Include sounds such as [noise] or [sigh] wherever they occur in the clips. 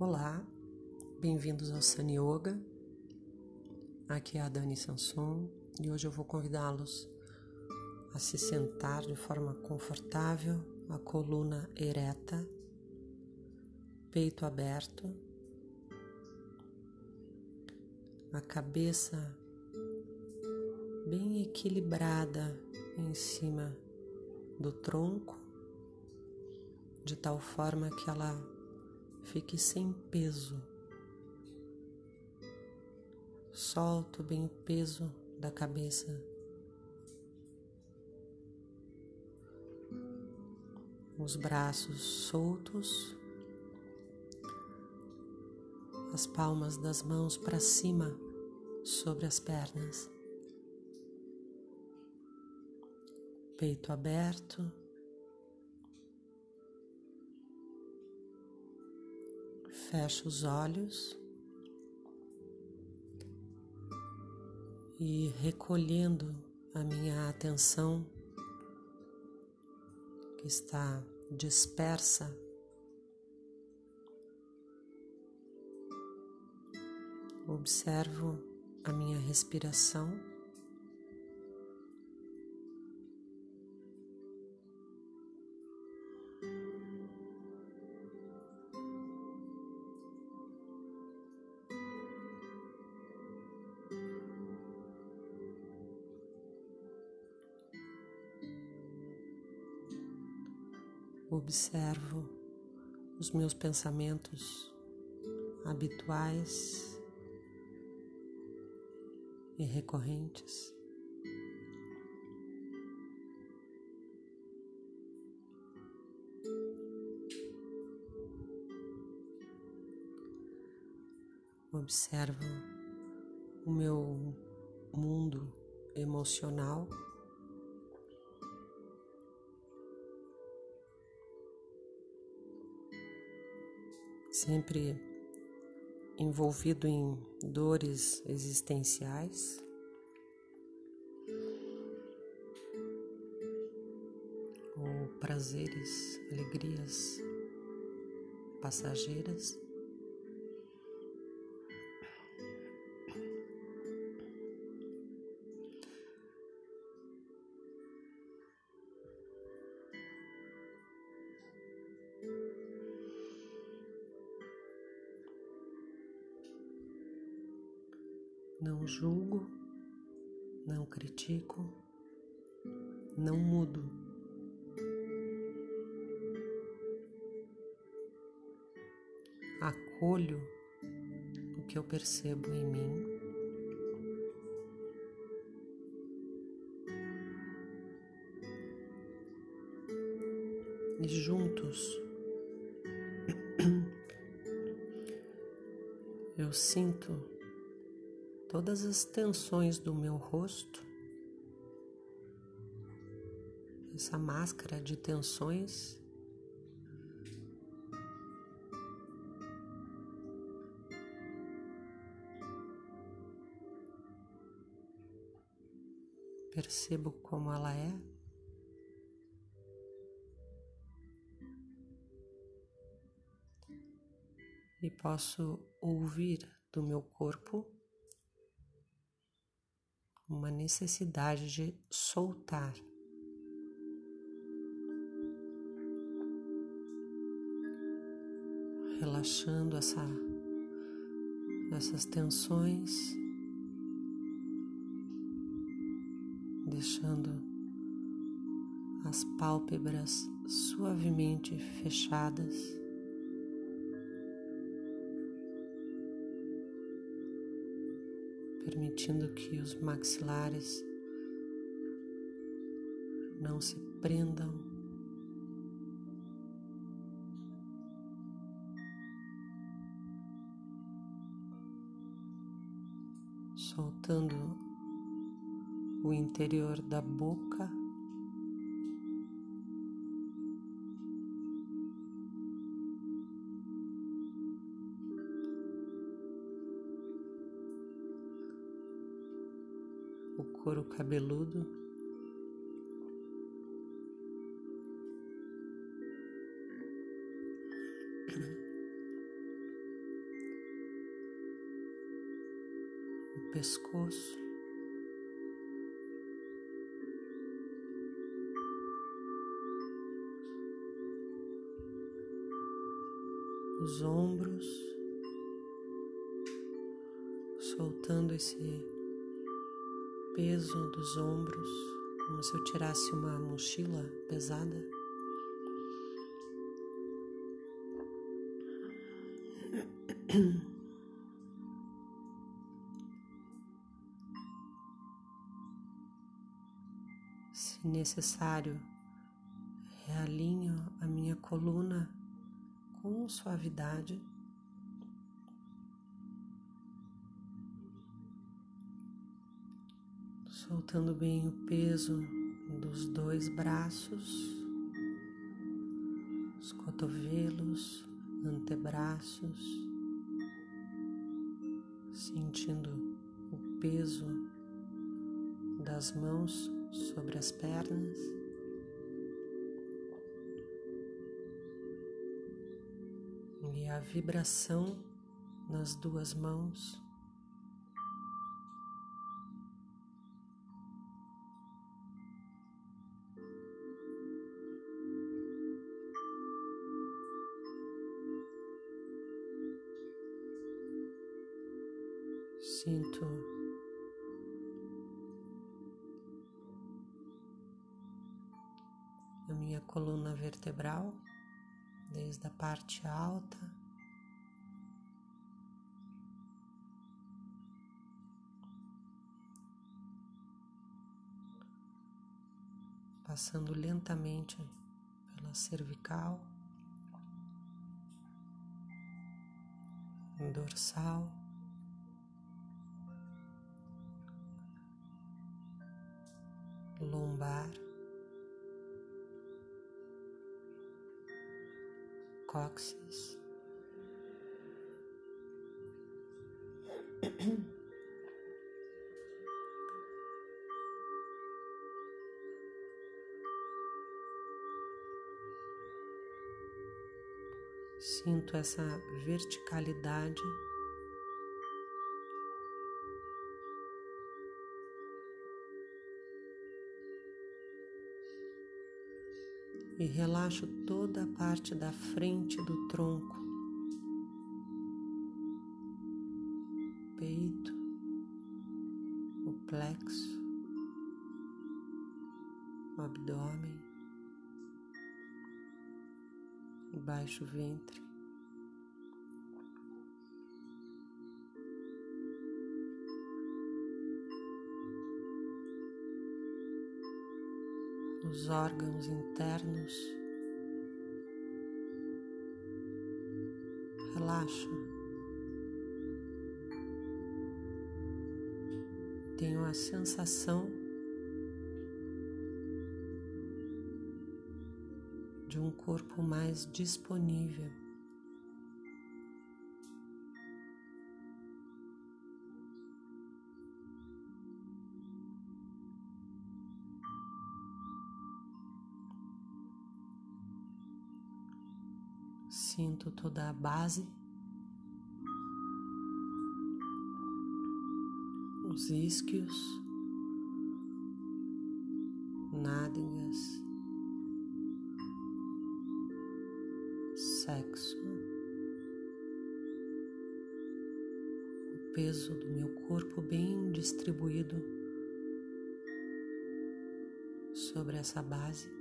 Olá, bem-vindos ao Sun Yoga. Aqui é a Dani Sanson e hoje eu vou convidá-los a se sentar de forma confortável, a coluna ereta, peito aberto, a cabeça bem equilibrada em cima do tronco, de tal forma que ela Fique sem peso. Solto bem o peso da cabeça. Os braços soltos, as palmas das mãos para cima sobre as pernas, peito aberto. Fecho os olhos e recolhendo a minha atenção que está dispersa observo a minha respiração. Observo os meus pensamentos habituais e recorrentes. Observo o meu mundo emocional. Sempre envolvido em dores existenciais. Ou prazeres, alegrias passageiras. Não mudo. Acolho o que eu percebo em mim. E juntos [clears throat] eu sinto todas as tensões do meu rosto, essa máscara de tensões. Percebo como ela é. E posso ouvir do meu corpo uma necessidade de soltar. Relaxando essa, essas tensões, deixando as pálpebras suavemente fechadas. permitindo que os maxilares não se prendam. Soltando o interior da boca. couro cabeludo. Pescoço. Os ombros, soltando esse peso dos ombros, como se eu tirasse uma mochila pesada. [clears throat] Se necessário, realinho a minha coluna com suavidade. Soltando bem o peso dos dois braços, os cotovelos, antebraços sentindo o peso das mãos sobre as pernas. E a vibração nas duas mãos. Parte alta passando lentamente pela cervical, dorsal. lombar, cóccix. Sinto essa verticalidade e relaxo toda a parte da frente do tronco, peito, o plexo, o abdômen, o baixo ventre. Órgãos internos. Relaxa. Tenho a sensação de um corpo mais disponível. Sinto toda a base, os isquios, nádegas, sexo, o peso do meu corpo bem distribuído sobre essa base.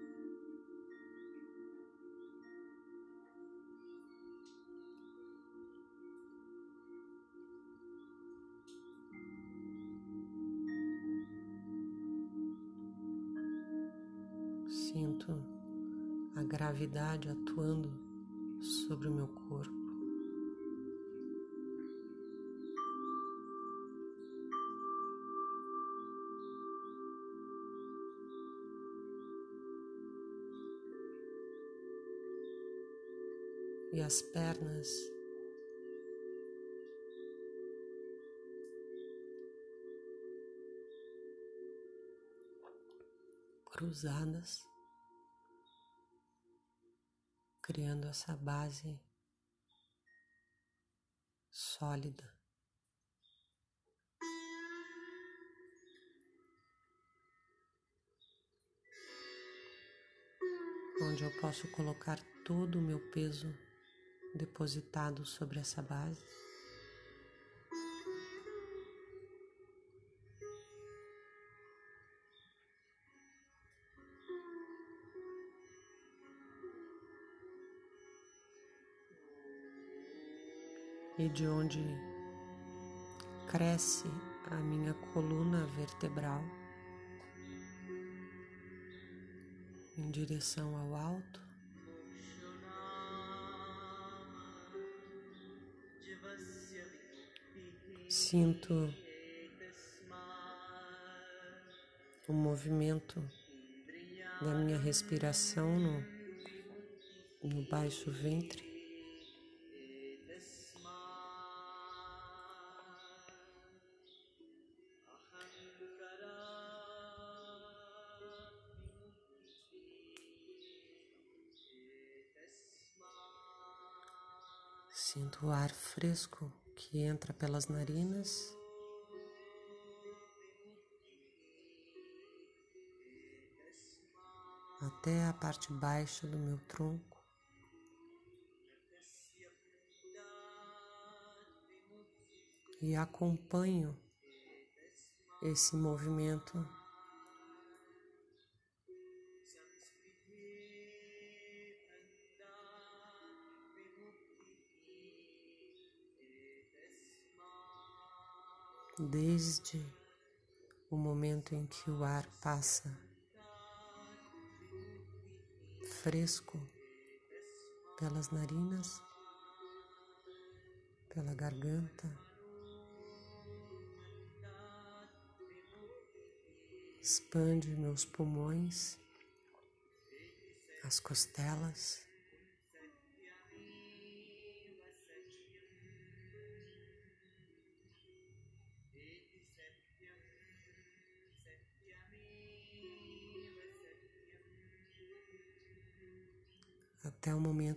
Sinto a gravidade atuando sobre o meu corpo. E as pernas cruzadas criando essa base sólida. Onde eu posso colocar todo o meu peso depositado sobre essa base. E de onde cresce a minha coluna vertebral em direção ao alto. Sinto o movimento da minha respiração no, no baixo ventre. Sinto o ar fresco que entra pelas narinas. Até a parte baixa do meu tronco. E acompanho esse movimento desde o momento em que o ar passa fresco pelas narinas, pela garganta, expande meus pulmões, as costelas.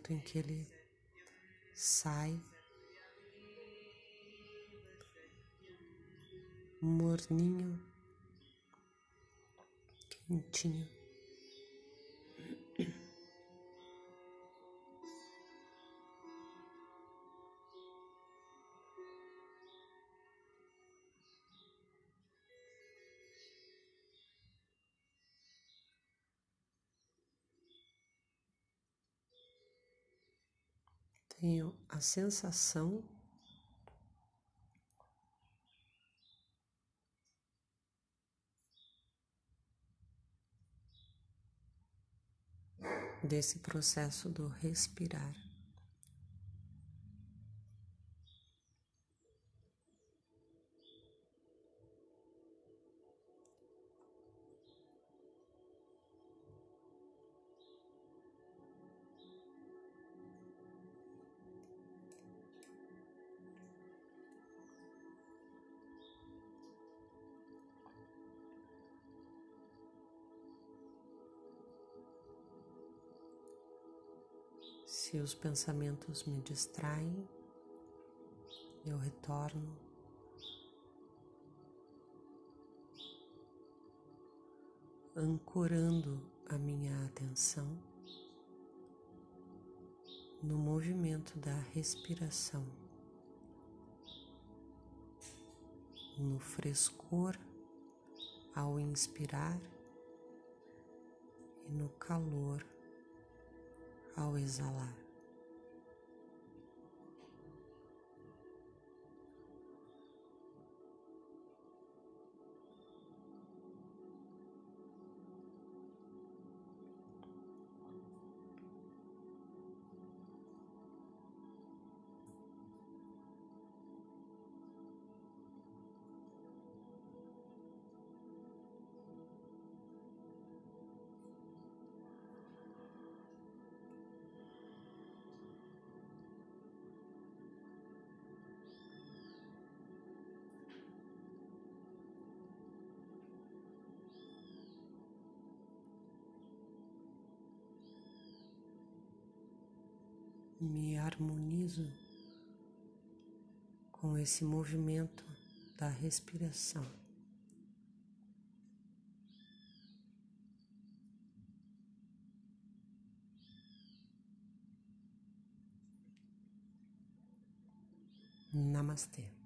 Momento em que ele sai morninho, quentinho. Tenho a sensação desse processo do respirar. Se os pensamentos me distraem, eu retorno. Ancorando a minha atenção no movimento da respiração, no frescor ao inspirar e no calor ao exalar. me harmonizo com esse movimento da respiração. Namastê.